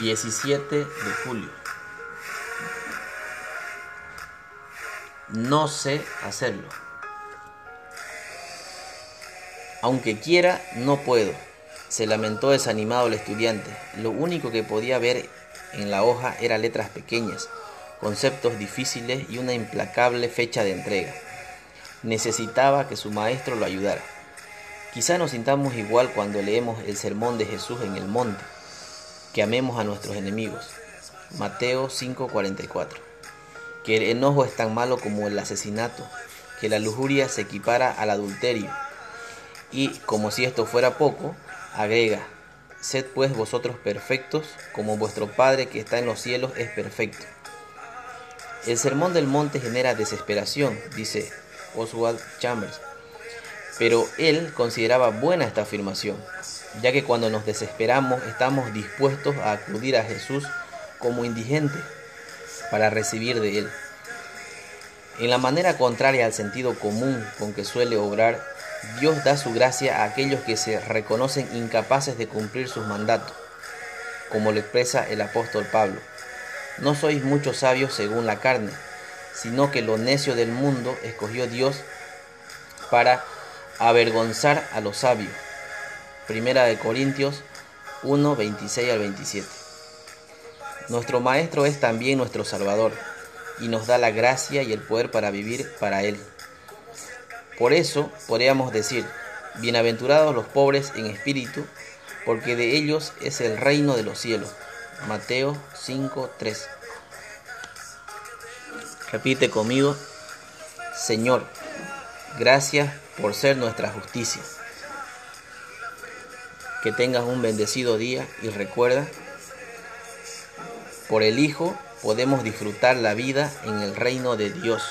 17 de julio. No sé hacerlo. Aunque quiera, no puedo, se lamentó desanimado el estudiante. Lo único que podía ver en la hoja eran letras pequeñas, conceptos difíciles y una implacable fecha de entrega. Necesitaba que su maestro lo ayudara. Quizá nos sintamos igual cuando leemos el sermón de Jesús en el monte que amemos a nuestros enemigos. Mateo 5:44. Que el enojo es tan malo como el asesinato, que la lujuria se equipara al adulterio. Y como si esto fuera poco, agrega, sed pues vosotros perfectos, como vuestro Padre que está en los cielos es perfecto. El sermón del monte genera desesperación, dice Oswald Chambers, pero él consideraba buena esta afirmación ya que cuando nos desesperamos estamos dispuestos a acudir a Jesús como indigente para recibir de Él. En la manera contraria al sentido común con que suele obrar, Dios da su gracia a aquellos que se reconocen incapaces de cumplir sus mandatos, como lo expresa el apóstol Pablo. No sois muchos sabios según la carne, sino que lo necio del mundo escogió Dios para avergonzar a los sabios. Primera de Corintios 1, 26 al 27. Nuestro Maestro es también nuestro Salvador y nos da la gracia y el poder para vivir para Él. Por eso podríamos decir, bienaventurados los pobres en espíritu, porque de ellos es el reino de los cielos. Mateo 5, 3. Repite conmigo, Señor, gracias por ser nuestra justicia. Que tengas un bendecido día y recuerda, por el Hijo podemos disfrutar la vida en el reino de Dios.